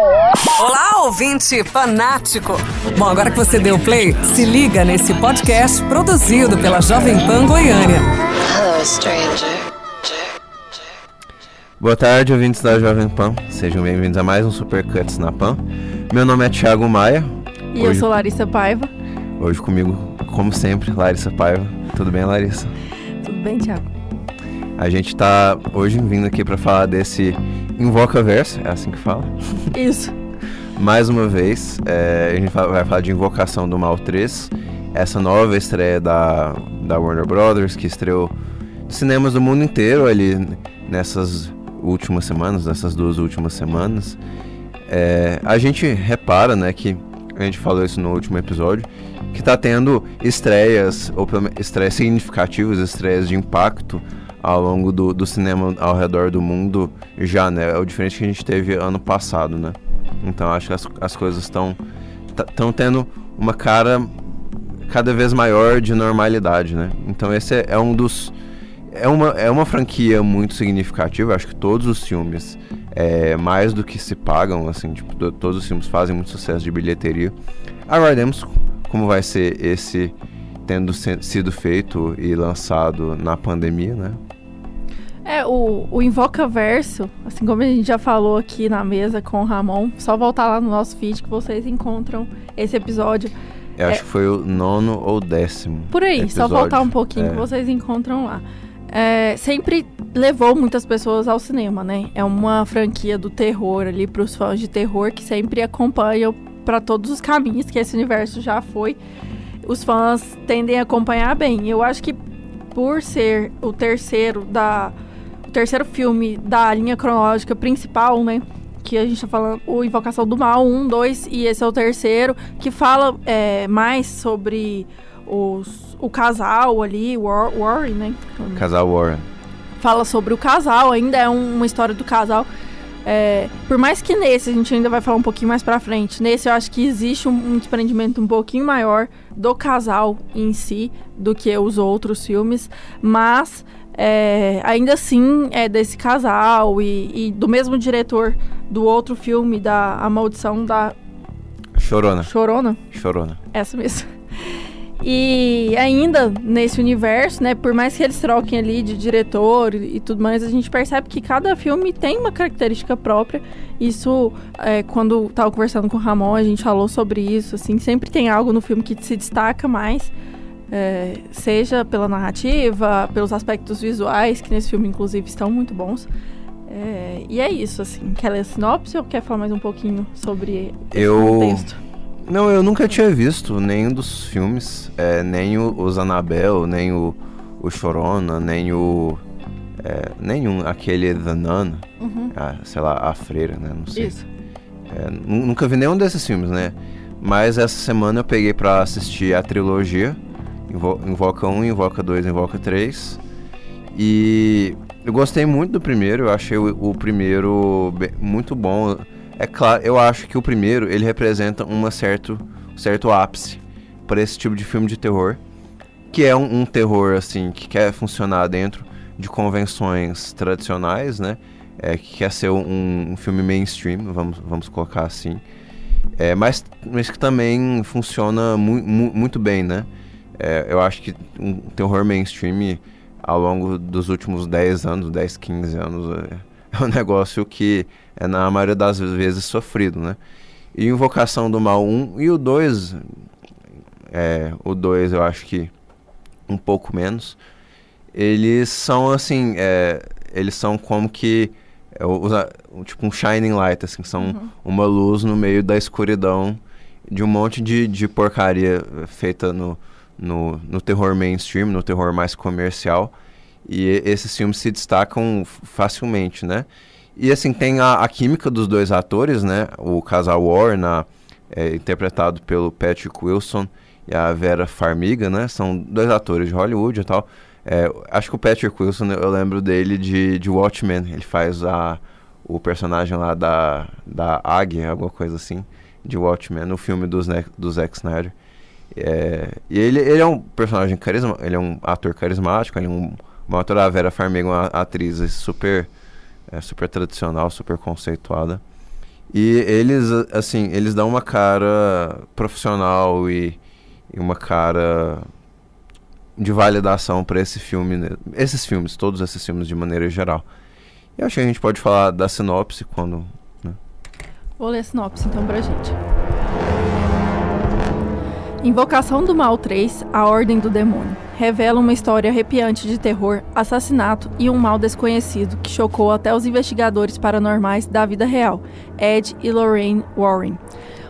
Olá, ouvinte fanático! Bom, agora que você deu play, se liga nesse podcast produzido pela Jovem Pan Goiânia. Hello, stranger. Boa tarde, ouvintes da Jovem Pan. Sejam bem-vindos a mais um Super Cuts na Pan. Meu nome é Thiago Maia. E hoje, eu sou Larissa Paiva. Hoje comigo, como sempre, Larissa Paiva. Tudo bem, Larissa? Tudo bem, Thiago. A gente tá hoje vindo aqui para falar desse Invoca Verso, é assim que fala? Isso. Mais uma vez, é, a gente vai falar de Invocação do Mal 3, essa nova estreia da, da Warner Brothers, que estreou cinemas do mundo inteiro ali nessas últimas semanas, nessas duas últimas semanas. É, a gente repara, né, que a gente falou isso no último episódio, que está tendo estreias, ou estreias significativas, estreias de impacto ao longo do, do cinema ao redor do mundo já, né? É o diferente que a gente teve ano passado, né? Então acho que as, as coisas estão estão tendo uma cara cada vez maior de normalidade, né? Então esse é, é um dos é uma, é uma franquia muito significativa. Acho que todos os filmes, é, mais do que se pagam, assim, tipo, todos os filmes fazem muito sucesso de bilheteria. Aguardemos como vai ser esse tendo sido feito e lançado na pandemia, né? É, o, o Invoca Verso, assim como a gente já falou aqui na mesa com o Ramon, só voltar lá no nosso feed que vocês encontram esse episódio. Eu é, acho que foi o nono ou décimo. Por aí, episódio. só voltar um pouquinho é. que vocês encontram lá. É, sempre levou muitas pessoas ao cinema, né? É uma franquia do terror ali para os fãs de terror que sempre acompanham para todos os caminhos que esse universo já foi. Os fãs tendem a acompanhar bem. Eu acho que por ser o terceiro da o terceiro filme da linha cronológica principal, né? Que a gente tá falando, o Invocação do Mal, um, dois, e esse é o terceiro, que fala é, mais sobre os, o casal ali, War, Warren, né? Casal Warren. Fala sobre o casal, ainda é um, uma história do casal. É, por mais que nesse, a gente ainda vai falar um pouquinho mais pra frente, nesse eu acho que existe um, um desprendimento um pouquinho maior do casal em si do que os outros filmes, mas é, ainda assim é desse casal e, e, do mesmo diretor do outro filme, da A Maldição da. Chorona. Chorona? Chorona. Essa mesmo. E ainda nesse universo, né, por mais que eles troquem ali de diretor e tudo mais, a gente percebe que cada filme tem uma característica própria. Isso, é, quando tava conversando com o Ramon, a gente falou sobre isso, assim, sempre tem algo no filme que se destaca mais. É, seja pela narrativa, pelos aspectos visuais, que nesse filme, inclusive, estão muito bons. É, e é isso, assim. Quer ler a sinopse ou quer falar mais um pouquinho sobre eu... contexto? Não, eu nunca tinha visto nenhum dos filmes, é, nem o, os Annabelle, nem o, o Chorona, nem o. É, nenhum, aquele The Nun, uhum. a, sei lá, a Freira, né? Não sei. Isso. É, nunca vi nenhum desses filmes, né? Mas essa semana eu peguei pra assistir a trilogia Invoca 1, Invoca 2, Invoca 3. E eu gostei muito do primeiro, eu achei o, o primeiro muito bom. É claro, eu acho que o primeiro ele representa uma certo, certo ápice para esse tipo de filme de terror, que é um, um, terror assim que quer funcionar dentro de convenções tradicionais, né? É, que quer ser um, um filme mainstream, vamos, vamos colocar assim. É, mas, mas que também funciona mu mu muito bem, né? É, eu acho que um terror mainstream ao longo dos últimos 10 anos, 10, 15 anos, é, é um negócio que é na maioria das vezes sofrido, né? E Invocação do Mal 1 e o 2, é, o 2 eu acho que um pouco menos, eles são assim, é, eles são como que é, tipo um shining light, assim, são uhum. uma luz no meio da escuridão de um monte de, de porcaria feita no, no, no terror mainstream, no terror mais comercial. E esses filmes se destacam facilmente, né? E assim, tem a, a química dos dois atores, né? O casal Warren, é, interpretado pelo Patrick Wilson e a Vera Farmiga, né? São dois atores de Hollywood e tal. É, acho que o Patrick Wilson, eu lembro dele de, de Watchmen. Ele faz a, o personagem lá da, da Águia, alguma coisa assim, de Watchmen, no filme dos, do Zack Snyder. É, e ele, ele é um personagem carisma, ele é um ator carismático, ele é um, uma atora, a Vera Farmiga, uma atriz super, é, super tradicional, super conceituada. E eles, assim, eles dão uma cara profissional e, e uma cara de validação para esse filme, né? esses filmes, todos esses filmes de maneira geral. E acho que a gente pode falar da sinopse quando. Né? Vou ler a sinopse então pra gente. Invocação do Mal 3, A Ordem do Demônio, revela uma história arrepiante de terror, assassinato e um mal desconhecido que chocou até os investigadores paranormais da vida real, Ed e Lorraine Warren.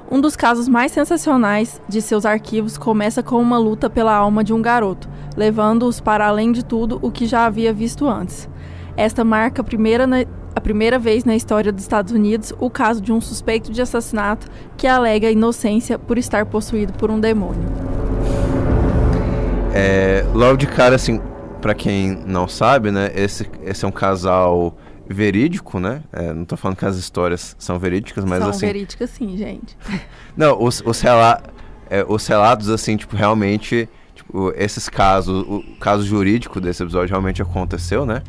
Um dos casos mais sensacionais de seus arquivos começa com uma luta pela alma de um garoto, levando-os para além de tudo o que já havia visto antes. Esta marca a primeira, a primeira vez na história dos Estados Unidos o caso de um suspeito de assassinato que alega inocência por estar possuído por um demônio. É, logo de cara, assim, para quem não sabe, né, esse, esse é um casal verídico, né? É, não tô falando que as histórias são verídicas, mas são assim... São verídicas sim, gente. não, os, os, rela é, os relatos, assim, tipo, realmente... Tipo, esses casos, o caso jurídico desse episódio realmente aconteceu, né?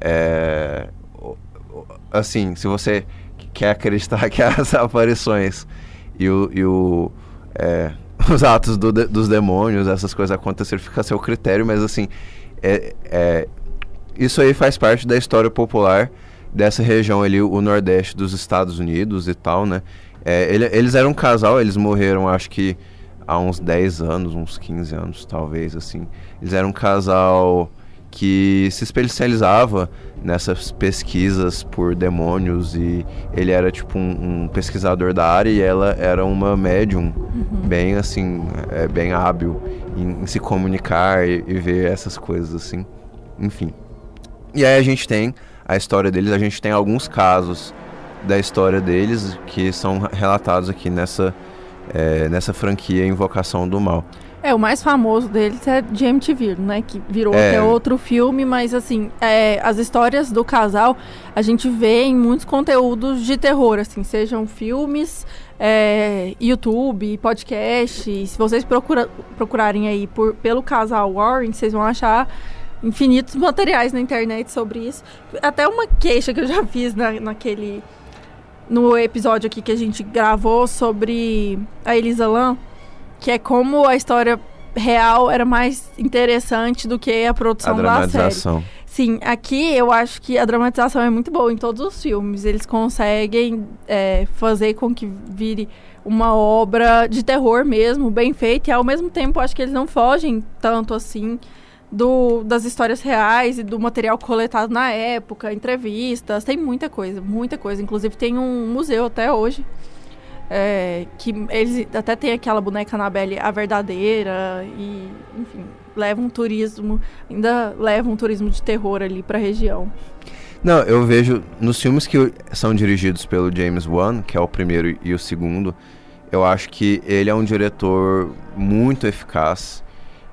É, assim, se você quer acreditar que as aparições e o, e o é, os atos do, dos demônios, essas coisas aconteceram, fica a seu critério, mas assim, é, é, isso aí faz parte da história popular dessa região ali, o nordeste dos Estados Unidos e tal, né? É, ele, eles eram um casal, eles morreram acho que há uns 10 anos, uns 15 anos talvez, assim. Eles eram um casal que se especializava nessas pesquisas por demônios e ele era tipo um, um pesquisador da área e ela era uma médium uhum. bem assim é, bem hábil em, em se comunicar e, e, ver essas coisas assim. Enfim. E aí a gente tem a história deles a gente tem alguns casos da história deles que são relatados aqui nessa é, nessa franquia Invocação do Mal é, o mais famoso deles é de MTV, né? Que virou é. até outro filme, mas assim, é, as histórias do casal a gente vê em muitos conteúdos de terror, assim, sejam filmes, é, YouTube, podcast. Se vocês procura, procurarem aí por, pelo casal Warren, vocês vão achar infinitos materiais na internet sobre isso. Até uma queixa que eu já fiz na, naquele. No episódio aqui que a gente gravou sobre a Elisa Lam que é como a história real era mais interessante do que a produção a da série. Sim, aqui eu acho que a dramatização é muito boa em todos os filmes. Eles conseguem é, fazer com que vire uma obra de terror mesmo, bem feita, e ao mesmo tempo acho que eles não fogem tanto assim do, das histórias reais e do material coletado na época, entrevistas, tem muita coisa, muita coisa. Inclusive tem um museu até hoje é, que eles até tem aquela boneca Annabelle, a verdadeira, e, enfim, leva um turismo, ainda leva um turismo de terror ali para a região. Não, eu vejo nos filmes que são dirigidos pelo James Wan, que é o primeiro e o segundo, eu acho que ele é um diretor muito eficaz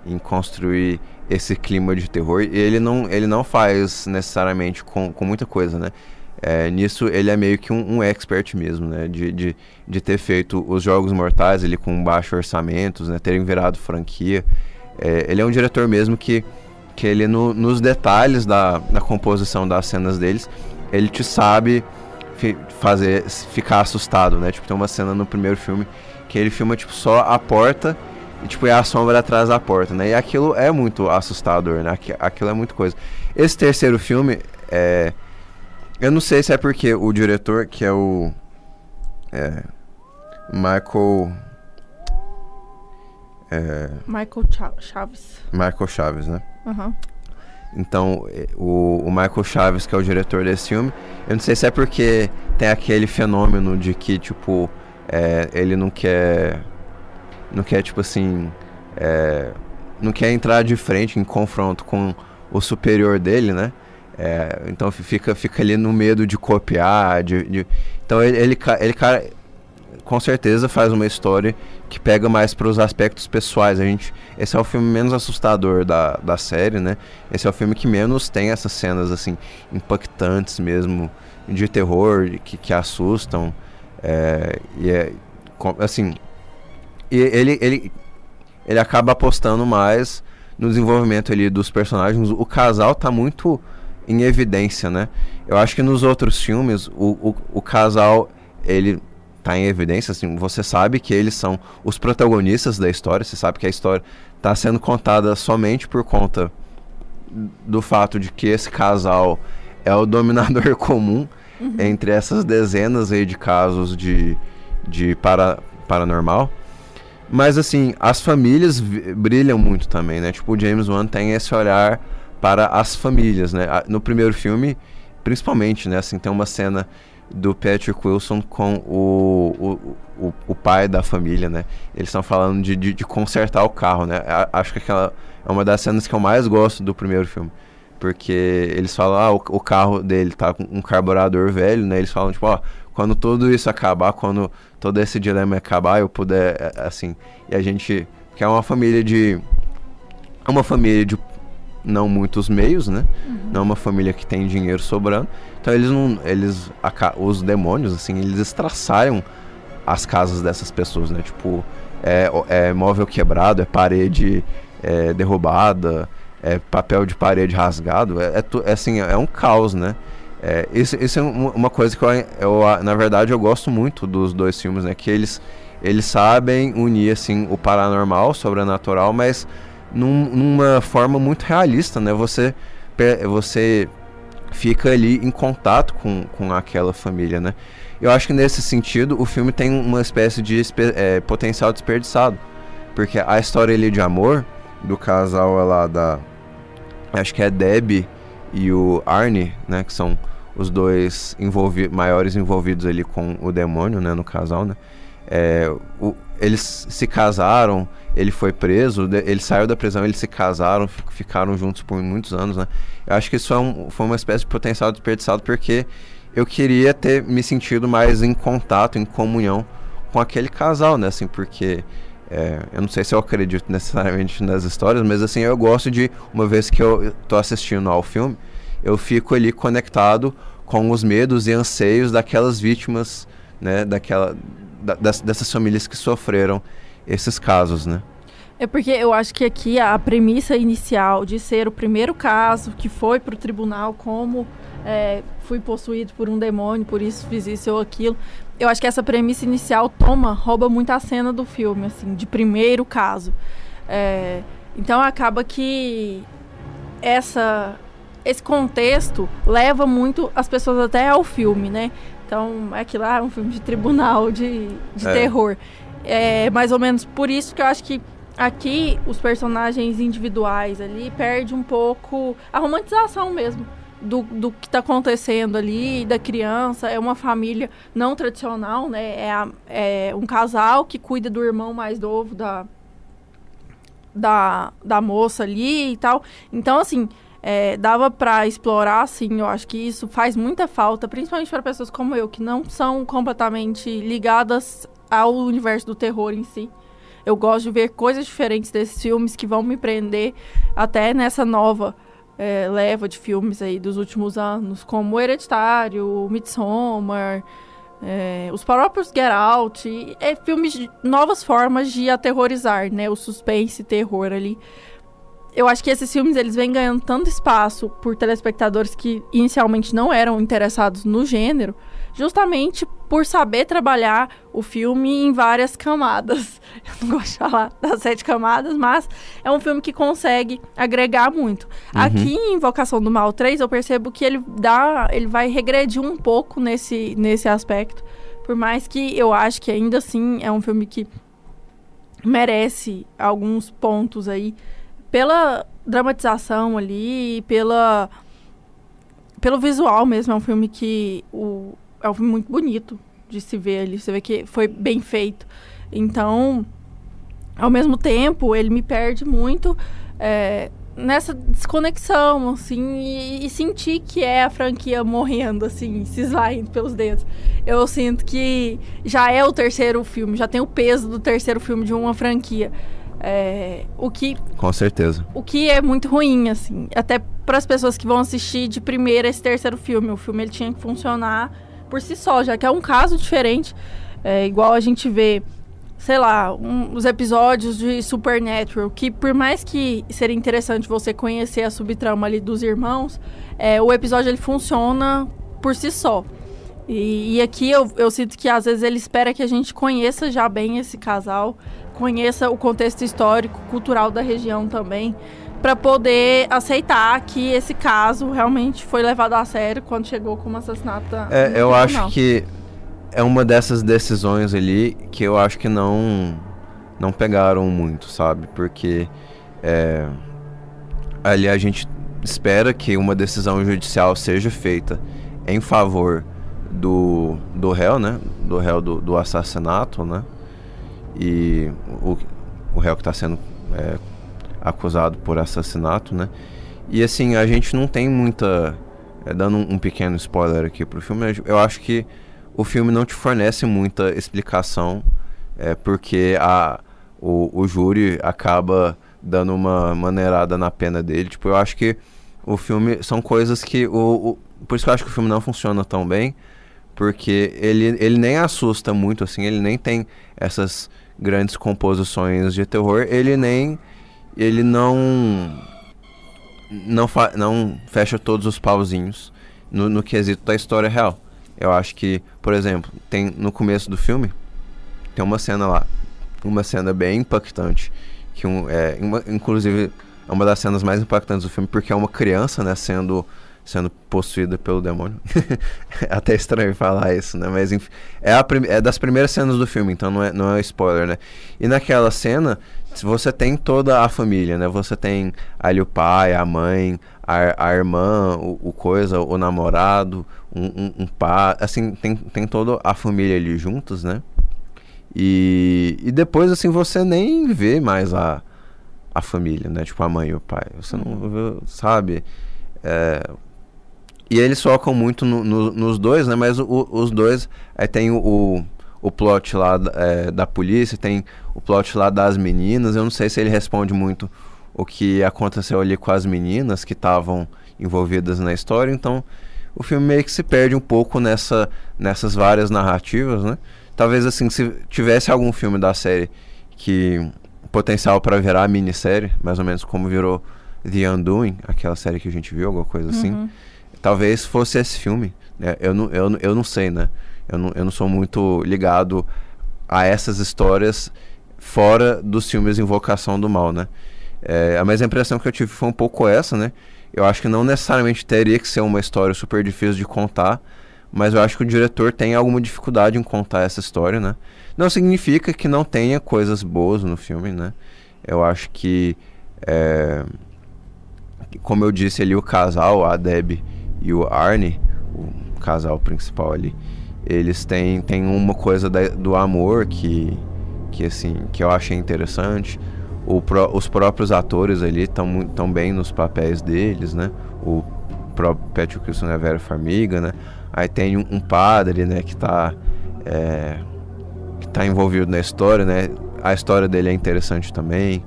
em construir esse clima de terror. E ele não, ele não faz necessariamente com, com muita coisa, né? É, nisso ele é meio que um, um, expert mesmo, né? De, de, de ter feito os Jogos Mortais ele com baixos orçamentos, né? Terem virado franquia. É, ele é um diretor mesmo que, que ele no, nos detalhes da, da composição das cenas deles, ele te sabe fi, fazer ficar assustado, né? Tipo, tem uma cena no primeiro filme que ele filma tipo só a porta e tipo é a sombra atrás da porta, né? E aquilo é muito assustador, né? Aquilo é muito coisa. Esse terceiro filme é eu não sei se é porque o diretor, que é o. É. Michael. É, Michael Chaves. Michael Chaves, né? Uhum. Então, o, o, Michael Chaves, que é o diretor desse filme, eu não sei se é porque tem aquele fenômeno de que, tipo, é, ele não quer. Não quer, tipo assim. É, não quer entrar de frente em confronto com o superior dele, né? É, então fica, fica ali no medo de copiar. De, de... Então ele, ele, ele, cara, com certeza faz uma história que pega mais para os aspectos pessoais. A gente, esse é o filme menos assustador da, da série, né? Esse é o filme que menos tem essas cenas assim impactantes mesmo de terror que, que assustam. É, e é assim, ele, ele, ele acaba apostando mais no desenvolvimento ali dos personagens. O casal tá muito em evidência, né? Eu acho que nos outros filmes o, o, o casal ele tá em evidência, assim, você sabe que eles são os protagonistas da história, você sabe que a história está sendo contada somente por conta do fato de que esse casal é o dominador comum uhum. entre essas dezenas aí de casos de, de para, paranormal. Mas assim, as famílias brilham muito também, né? Tipo, o James Wan tem esse olhar para as famílias, né? No primeiro filme, principalmente, né? Assim, tem uma cena do Patrick Wilson com o, o, o, o pai da família, né? Eles estão falando de, de, de, consertar o carro, né? Acho que aquela é uma das cenas que eu mais gosto do primeiro filme. Porque eles falam, ah, o, o carro dele tá com um carburador velho, né? Eles falam, tipo, ó, quando tudo isso acabar, quando todo esse dilema acabar, eu puder, é, assim... E a gente... Que é uma família de... É uma família de não muitos meios, né? Uhum. Não uma família que tem dinheiro sobrando. Então eles não, eles os demônios assim, eles estraçaram as casas dessas pessoas, né? Tipo, é, é móvel quebrado, é parede é, derrubada, é papel de parede rasgado, é, é, é assim, é um caos, né? É, isso, isso é uma coisa que eu, eu, na verdade, eu gosto muito dos dois filmes, né? Que eles, eles sabem unir, assim, o paranormal, sobrenatural, mas num, numa forma muito realista, né? Você, você fica ali em contato com, com aquela família, né? Eu acho que nesse sentido o filme tem uma espécie de é, potencial desperdiçado, porque a história ali de amor do casal lá da acho que é Debbie e o Arnie, né, que são os dois envolvi maiores envolvidos ali com o demônio, né, no casal, né? É, o, eles se casaram, ele foi preso, ele saiu da prisão, eles se casaram, ficaram juntos por muitos anos, né? Eu acho que isso é um, foi uma espécie de potencial desperdiçado porque eu queria ter me sentido mais em contato, em comunhão com aquele casal, né? Assim, porque é, eu não sei se eu acredito necessariamente nas histórias, mas assim, eu gosto de, uma vez que eu tô assistindo ao filme, eu fico ali conectado com os medos e anseios daquelas vítimas, né? Daquela, da, das, dessas famílias que sofreram esses casos, né? É porque eu acho que aqui a premissa inicial de ser o primeiro caso que foi para o tribunal como é, fui possuído por um demônio, por isso fiz isso ou aquilo. Eu acho que essa premissa inicial toma, rouba muito a cena do filme, assim, de primeiro caso. É, então acaba que essa esse contexto leva muito as pessoas até ao filme, né? Então é aquilo lá, é um filme de tribunal, de, de é. terror. É mais ou menos por isso que eu acho que aqui os personagens individuais ali perde um pouco a romantização mesmo do, do que está acontecendo ali, da criança. É uma família não tradicional, né? É, a, é um casal que cuida do irmão mais novo da, da, da moça ali e tal. Então, assim, é, dava para explorar, assim, eu acho que isso faz muita falta, principalmente para pessoas como eu, que não são completamente ligadas ao universo do terror em si. Eu gosto de ver coisas diferentes desses filmes que vão me prender até nessa nova é, leva de filmes aí dos últimos anos, como Hereditário, Midsommar, é, os próprios Get Out, e, é filmes de novas formas de aterrorizar, né? O suspense e terror ali. Eu acho que esses filmes eles vêm ganhando tanto espaço por telespectadores que inicialmente não eram interessados no gênero, justamente por saber trabalhar o filme em várias camadas. Eu não gosto de falar das sete camadas, mas é um filme que consegue agregar muito. Uhum. Aqui em Invocação do Mal 3, eu percebo que ele dá, ele vai regredir um pouco nesse, nesse aspecto. Por mais que eu acho que ainda assim é um filme que merece alguns pontos aí pela dramatização ali, pela pelo visual mesmo, é um filme que o, é um filme muito bonito de se ver ali. Você vê que foi bem feito. Então, ao mesmo tempo, ele me perde muito é, nessa desconexão, assim, e, e, sentir que é a franquia morrendo, assim, se esvaindo pelos dedos. Eu sinto que já é o terceiro filme, já tem o peso do terceiro filme de uma franquia. É, o que com certeza o que é muito ruim assim até para as pessoas que vão assistir de primeira esse terceiro filme o filme ele tinha que funcionar por si só, já que é um caso diferente. É, igual a gente vê, sei lá, um, os episódios de Supernatural, que por mais que seria interessante você conhecer a subtrama ali dos irmãos, é, o episódio ele funciona por si só. E, e, aqui eu, eu sinto que às vezes ele espera que a gente conheça já bem esse casal, conheça o contexto histórico, cultural da região também, para poder aceitar que esse caso realmente foi levado a sério quando chegou como assassinato. É, eu acho que é uma dessas decisões ali que eu acho que não não pegaram muito, sabe? Porque é, ali a gente espera que uma decisão judicial seja feita em favor do, do réu, né? Do réu do, do assassinato, né? E o, o réu que está sendo é, acusado por assassinato, né? E assim, a gente não tem muita. É, dando um, um, pequeno spoiler aqui pro filme, eu acho que o filme não te fornece muita explicação, é, porque a, o, o júri acaba dando uma maneirada na pena dele. Tipo, eu acho que o filme são coisas que. O, o, por isso que eu acho que o filme não funciona tão bem. Porque ele, ele nem assusta muito, assim, ele nem tem essas grandes composições de terror, ele nem. Ele não. Não, fa, não fecha todos os pauzinhos no, no quesito da história real. Eu acho que, por exemplo, tem no começo do filme, tem uma cena lá, uma cena bem impactante, que um, é, uma, inclusive é uma das cenas mais impactantes do filme, porque é uma criança, né, sendo sendo possuída pelo demônio. É até estranho falar isso, né? Mas enfim, é, a é das primeiras cenas do filme, então não é, não é spoiler, né? E naquela cena, você tem toda a família, né? Você tem ali o pai, a mãe, a, a irmã, o, o coisa, o namorado, um, um, um pai, assim, tem, tem toda a família ali juntos, né? E, e depois, assim, você nem vê mais a, a família, né? Tipo, a mãe e o pai. Você não vê, sabe? É, e eles focam muito no, no, nos dois, né? Mas o, os dois. Aí tem o, o, o plot lá é, da polícia, tem o plot lá das meninas. Eu não sei se ele responde muito o que aconteceu ali com as meninas que estavam envolvidas na história. Então o filme meio que se perde um pouco nessa, nessas várias narrativas, né? Talvez assim, se tivesse algum filme da série que potencial para virar minissérie, mais ou menos como virou The Undoing, aquela série que a gente viu, alguma coisa assim. Uhum talvez fosse esse filme. Né? Eu, não, eu, eu não sei, né? Eu não, eu não sou muito ligado a essas histórias fora dos filmes Invocação do Mal, né? É, mas a impressão que eu tive foi um pouco essa, né? Eu acho que não necessariamente teria que ser uma história super difícil de contar, mas eu acho que o diretor tem alguma dificuldade em contar essa história, né? Não significa que não tenha coisas boas no filme, né? Eu acho que, é, como eu disse ali, o casal, a Deb e o Arne, o casal principal ali, eles têm, têm uma coisa da, do amor que, que assim que eu achei interessante. Pro, os próprios atores ali estão tão bem nos papéis deles, né? O próprio Patrick Wilson a Vera Farmiga, né? Aí tem um, um padre, né, que está é, que tá envolvido na história, né? A história dele é interessante também.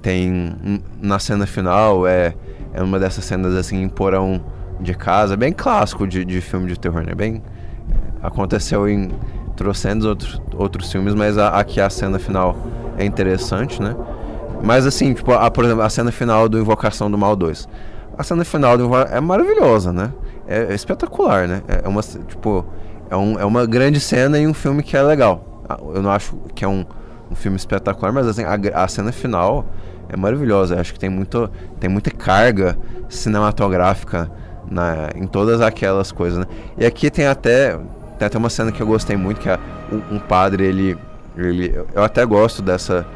Tem na cena final é é uma dessas cenas assim porão de casa, bem clássico de, de filme de terror, né? Bem. Aconteceu em trocentos outros, outros filmes, mas a, aqui a cena final é interessante, né? Mas assim, tipo, a, por exemplo, a cena final do Invocação do Mal 2. A cena final do é maravilhosa, né? É, é espetacular, né? É, é uma, tipo, é, um, é uma grande cena e um filme que é legal. Ah, eu não acho que é um, um filme espetacular, mas assim, a, a cena final é maravilhosa. Eu acho que tem, muito, tem muita carga cinematográfica na, em todas aquelas coisas, né? E aqui tem até tem até uma cena que eu gostei muito que é um, um padre ele ele eu até gosto dessa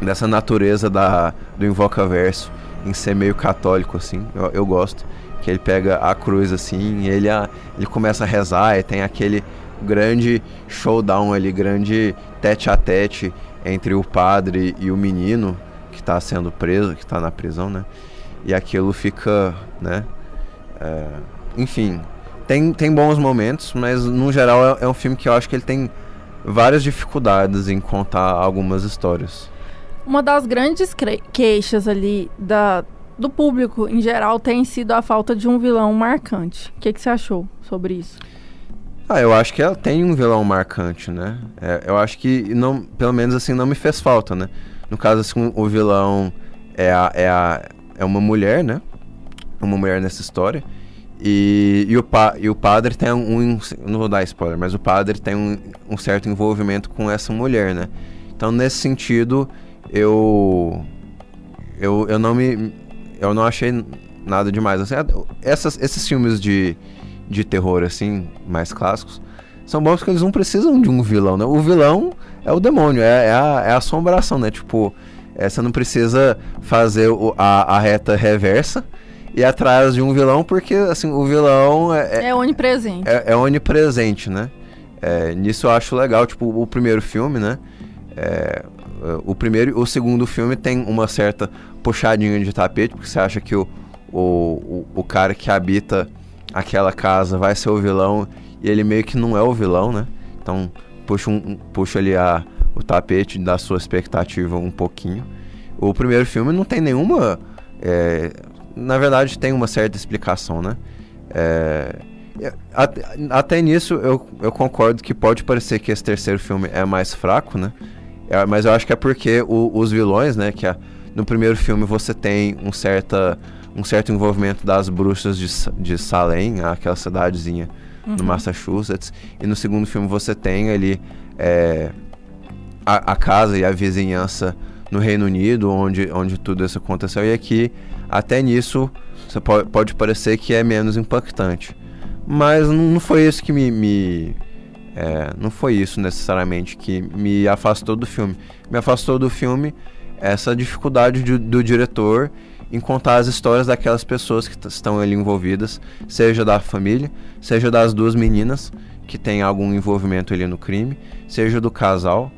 dessa natureza da do invoca-verso em ser meio católico assim. Eu, eu gosto que ele pega a cruz assim, e ele a, ele começa a rezar e tem aquele grande showdown ali, grande tete a tete entre o padre e o menino que está sendo preso, que está na prisão, né? E aquilo fica, né? É, enfim, tem, tem bons momentos, mas no geral é, é um filme que eu acho que ele tem várias dificuldades em contar algumas histórias. Uma das grandes queixas ali da, do público em geral tem sido a falta de um vilão marcante. O que, que você achou sobre isso? Ah, eu acho que ela tem um vilão marcante, né? É, eu acho que, não, pelo menos assim, não me fez falta, né? No caso, assim, o vilão é, a, é, a, é uma mulher, né? Uma mulher nessa história. E, e, o, pa, e o padre tem um. Não vou dar spoiler, mas o padre tem um, um certo envolvimento com essa mulher, né? Então, nesse sentido, eu. Eu, eu não me. Eu não achei nada demais. Assim, essas, esses filmes de, de terror, assim, mais clássicos, são bons porque eles não precisam de um vilão, né? O vilão é o demônio, é, é, a, é a assombração, né? Tipo, é, você não precisa fazer o, a, a reta reversa e atrás de um vilão, porque assim, o vilão é, é, é onipresente. É, é, onipresente, né? É, nisso eu acho legal, tipo, o primeiro filme, né? É, o primeiro e o segundo filme tem uma certa puxadinha de tapete, porque você acha que o, o, o, o cara que habita aquela casa vai ser o vilão e ele meio que não é o vilão, né? Então puxa, um, puxa ali a, o tapete da sua expectativa um pouquinho. O primeiro filme não tem nenhuma. É, na verdade, tem uma certa explicação, né? É, até, até nisso eu, eu concordo que pode parecer que esse terceiro filme é mais fraco, né? É, mas eu acho que é porque o, os vilões, né? Que a, no primeiro filme você tem um, certa, um certo envolvimento das bruxas de, de Salem, aquela cidadezinha uhum. no Massachusetts. E no segundo filme você tem ali é, a, a, casa e a vizinhança no Reino Unido, onde, onde tudo isso aconteceu. E aqui, até nisso, você pode, pode parecer que é menos impactante. Mas não foi isso que me, me é, não foi isso necessariamente que me afastou do filme. Me afastou do filme essa dificuldade de, do diretor em contar as histórias daquelas pessoas que estão ali envolvidas, seja da família, seja das duas meninas que têm algum envolvimento ali no crime, seja do casal,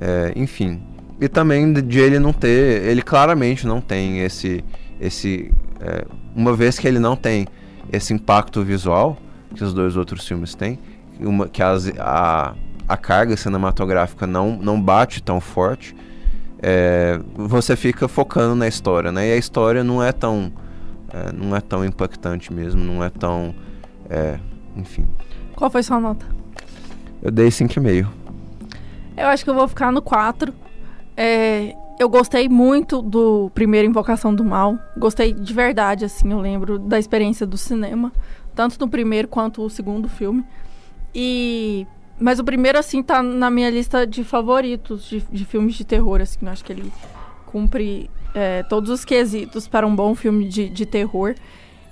é, enfim. E também de ele não ter, ele claramente não tem esse, esse, é, uma vez que ele não tem esse impacto visual que os dois outros filmes têm, uma, que as, a, a carga cinematográfica não, não bate tão forte, é, você fica focando na história, né? E a história não é tão, é, não é tão impactante mesmo, não é tão, é, enfim. Qual foi sua nota? Eu dei 5,5. Eu acho que eu vou ficar no 4. É, eu gostei muito do primeiro Invocação do Mal. Gostei de verdade, assim, eu lembro da experiência do cinema. Tanto no primeiro quanto o segundo filme. E. Mas o primeiro, assim, tá na minha lista de favoritos de, de filmes de terror, assim. Eu acho que ele cumpre é, todos os quesitos para um bom filme de, de terror.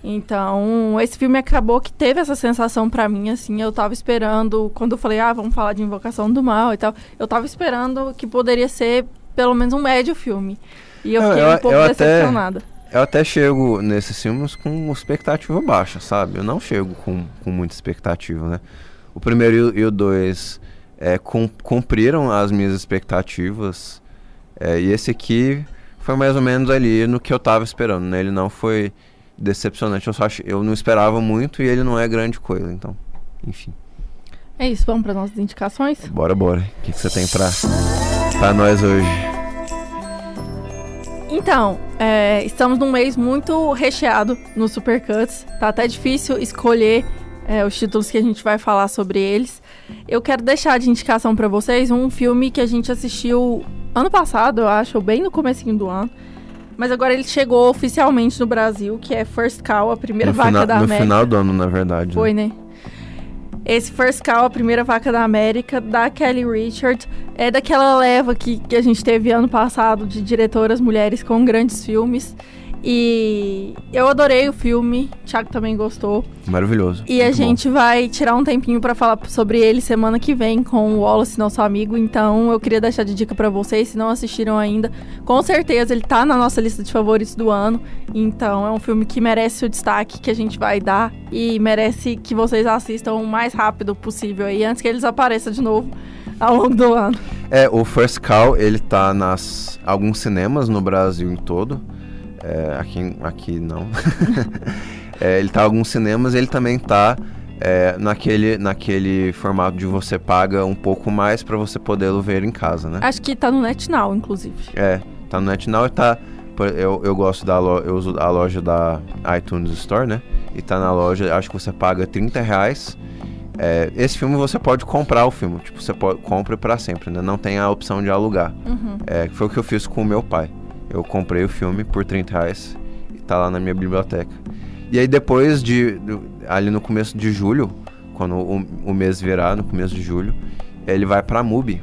Então, esse filme acabou que teve essa sensação para mim, assim, eu tava esperando, quando eu falei, ah, vamos falar de Invocação do Mal e tal, eu tava esperando que poderia ser pelo menos um médio filme. E eu fiquei eu, um pouco eu decepcionada. Até, eu até chego nesses filmes com expectativa baixa, sabe? Eu não chego com, com muita expectativa, né? O primeiro e o dois é, cumpriram as minhas expectativas. É, e esse aqui foi mais ou menos ali no que eu tava esperando, né? Ele não foi decepcionante. Eu, só ach... eu não esperava muito e ele não é grande coisa, então, enfim. É isso, vamos para nossas indicações? Bora, bora. O que, que você tem pra, pra nós hoje? Então, é, estamos num mês muito recheado no Supercuts. Tá até difícil escolher é, os títulos que a gente vai falar sobre eles. Eu quero deixar de indicação para vocês um filme que a gente assistiu ano passado, eu acho, bem no comecinho do ano. Mas agora ele chegou oficialmente no Brasil, que é First Cow, a primeira no vaca final, da América. No final do ano, na verdade. Foi, né? Esse First Cow, a primeira vaca da América, da Kelly Richard, é daquela leva que, que a gente teve ano passado de diretoras mulheres com grandes filmes. E eu adorei o filme, o Thiago também gostou. Maravilhoso. E a gente bom. vai tirar um tempinho para falar sobre ele semana que vem com o Wallace, nosso amigo. Então eu queria deixar de dica para vocês, se não assistiram ainda. Com certeza ele tá na nossa lista de favoritos do ano. Então é um filme que merece o destaque que a gente vai dar e merece que vocês assistam o mais rápido possível aí, antes que eles apareçam de novo ao longo do ano. É, o First Call, ele tá nas alguns cinemas no Brasil em todo. É, aqui, aqui não. é, ele tá em alguns cinemas ele também tá é, naquele, naquele formato de você paga um pouco mais para você poder ver em casa, né? Acho que tá no NetNow, inclusive. É, tá no NetNow e tá. Eu, eu gosto da loja, eu uso a loja da iTunes Store, né? E tá na loja, acho que você paga 30 reais. É, esse filme você pode comprar o filme, tipo, você pode, compra para sempre, né? Não tem a opção de alugar. Uhum. É, foi o que eu fiz com o meu pai. Eu comprei o filme por 30 reais e tá lá na minha biblioteca. E aí depois de, ali no começo de julho, quando o, o mês virar, no começo de julho, ele vai pra MUBI.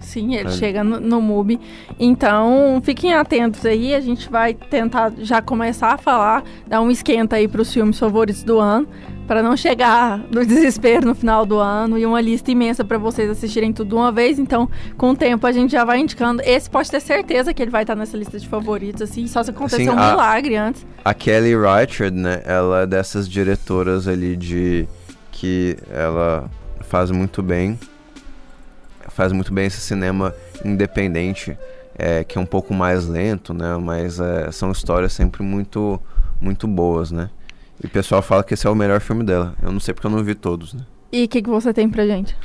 Sim, ele é. chega no, no MUBI. Então, fiquem atentos aí. A gente vai tentar já começar a falar, dar um esquenta aí para os filmes favoritos do ano, para não chegar no desespero no final do ano e uma lista imensa para vocês assistirem tudo uma vez. Então, com o tempo, a gente já vai indicando. Esse pode ter certeza que ele vai estar nessa lista de favoritos, assim, só se acontecer assim, um a, milagre antes. A Kelly Reichardt, né? Ela é dessas diretoras ali de. que ela faz muito bem faz muito bem esse cinema independente, é, que é um pouco mais lento, né? Mas é, são histórias sempre muito, muito boas, né? E o pessoal fala que esse é o melhor filme dela. Eu não sei porque eu não vi todos, né? E o que, que você tem pra gente?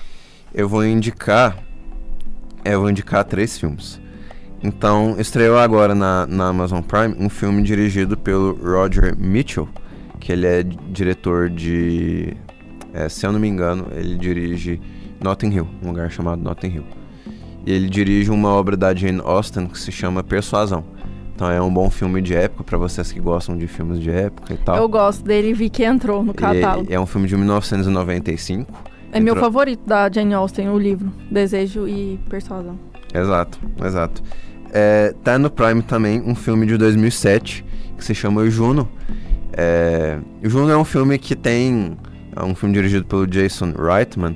Eu vou indicar. É, eu vou indicar três filmes. Então, estreou agora na, na Amazon Prime um filme dirigido pelo Roger Mitchell, que ele é diretor de. É, se eu não me engano, ele dirige Notting Hill, um lugar chamado Notting Hill. E ele dirige uma obra da Jane Austen que se chama Persuasão. Então é um bom filme de época para vocês que gostam de filmes de época e tal. Eu gosto dele, vi que entrou no catálogo. E é um filme de 1995. É entrou... meu favorito da Jane Austen, o livro Desejo e Persuasão. Exato, exato. É, tá no Prime também um filme de 2007 que se chama Juno. É, Juno é um filme que tem é um filme dirigido pelo Jason Reitman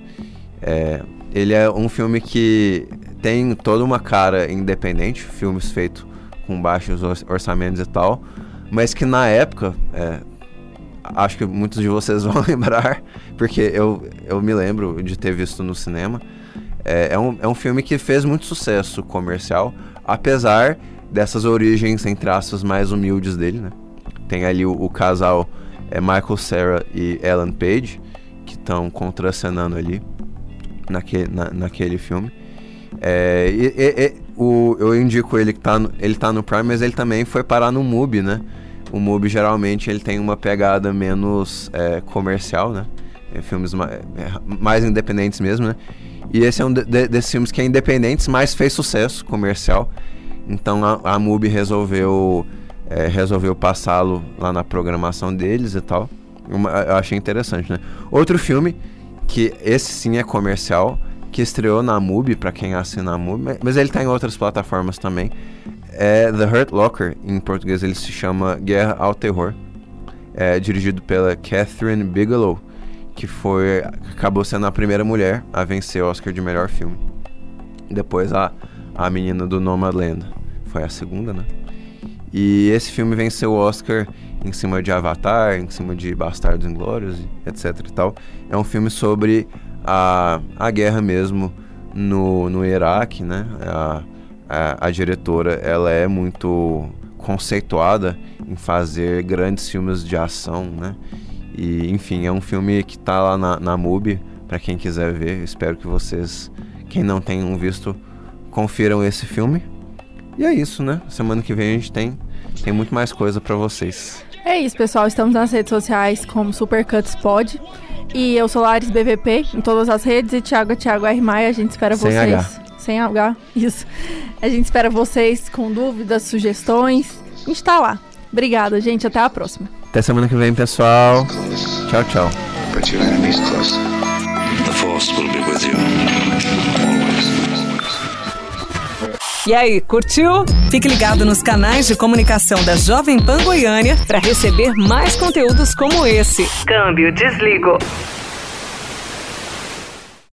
é, ele é um filme que tem toda uma cara independente, filmes feitos com baixos orçamentos e tal, mas que na época, é, acho que muitos de vocês vão lembrar, porque eu, eu me lembro de ter visto no cinema. É, é, um, é um filme que fez muito sucesso comercial, apesar dessas origens, entre aspas, mais humildes dele, né? Tem ali o, o casal é, Michael Cera e Ellen Page, que estão contracenando ali naquele, na, naquele filme. É, e, e, o, eu indico ele que tá no, ele tá no Prime, mas ele também foi parar no MUBI, né? O MUBI geralmente ele tem uma pegada menos é, comercial, né? É, filmes mais, é, mais independentes mesmo, né? E esse é um de, de, desses filmes que é independentes, mas fez sucesso comercial. Então a, a MUBI resolveu, é, resolveu passá-lo lá na programação deles e tal. Uma, eu achei interessante, né? Outro filme que esse sim é comercial, que estreou na MUBI, para quem assina a MUBI, mas ele tá em outras plataformas também. É The Hurt Locker, em português ele se chama Guerra ao Terror. É dirigido pela Catherine Bigelow, que foi acabou sendo a primeira mulher a vencer o Oscar de melhor filme. Depois a, a menina do Nomadland foi a segunda, né? E esse filme venceu o Oscar em cima de Avatar, em cima de Bastardos Inglórios, etc e tal. É um filme sobre a, a guerra mesmo no, no Iraque, né? A, a, a diretora, ela é muito conceituada em fazer grandes filmes de ação, né? E, enfim, é um filme que tá lá na, na MUBI, para quem quiser ver. Espero que vocês, quem não tenham visto, confiram esse filme. E é isso, né? Semana que vem a gente tem, tem muito mais coisa para vocês. É isso, pessoal. Estamos nas redes sociais como Supercuts Pod. E eu sou Lares BVP em todas as redes e Thiago é Thiago R. Maia. A gente espera Sem vocês. H. Sem H. Isso. A gente espera vocês com dúvidas, sugestões. A gente tá lá. Obrigada, gente. Até a próxima. Até semana que vem, pessoal. Tchau, tchau. E aí, curtiu? Fique ligado nos canais de comunicação da Jovem Pan Goiânia para receber mais conteúdos como esse. Câmbio, desligo.